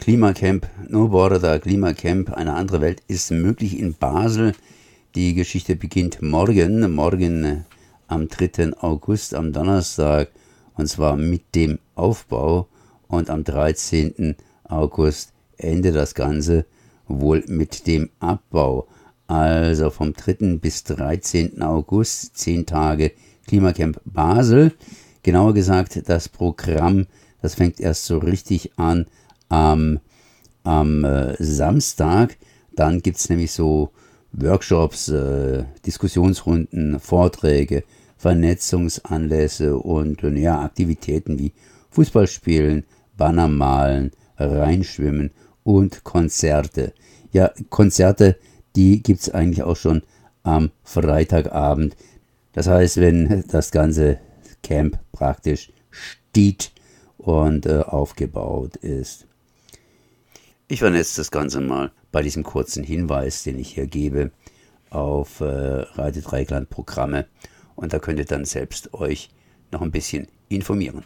Klimacamp, No Border, da Klimacamp, eine andere Welt ist möglich in Basel. Die Geschichte beginnt morgen, morgen äh, am 3. August, am Donnerstag, und zwar mit dem Aufbau. Und am 13. August endet das Ganze wohl mit dem Abbau. Also vom 3. bis 13. August, 10 Tage Klimacamp Basel. Genauer gesagt, das Programm, das fängt erst so richtig an am, am äh, Samstag. Dann gibt es nämlich so Workshops, äh, Diskussionsrunden, Vorträge, Vernetzungsanlässe und äh, ja, Aktivitäten wie Fußballspielen, Banner malen, Reinschwimmen und Konzerte. Ja, Konzerte, die gibt es eigentlich auch schon am Freitagabend. Das heißt, wenn das ganze Camp praktisch steht und äh, aufgebaut ist. Ich vernetze das Ganze mal bei diesem kurzen Hinweis, den ich hier gebe, auf äh, Radio Dreikland Programme und da könnt ihr dann selbst euch noch ein bisschen informieren.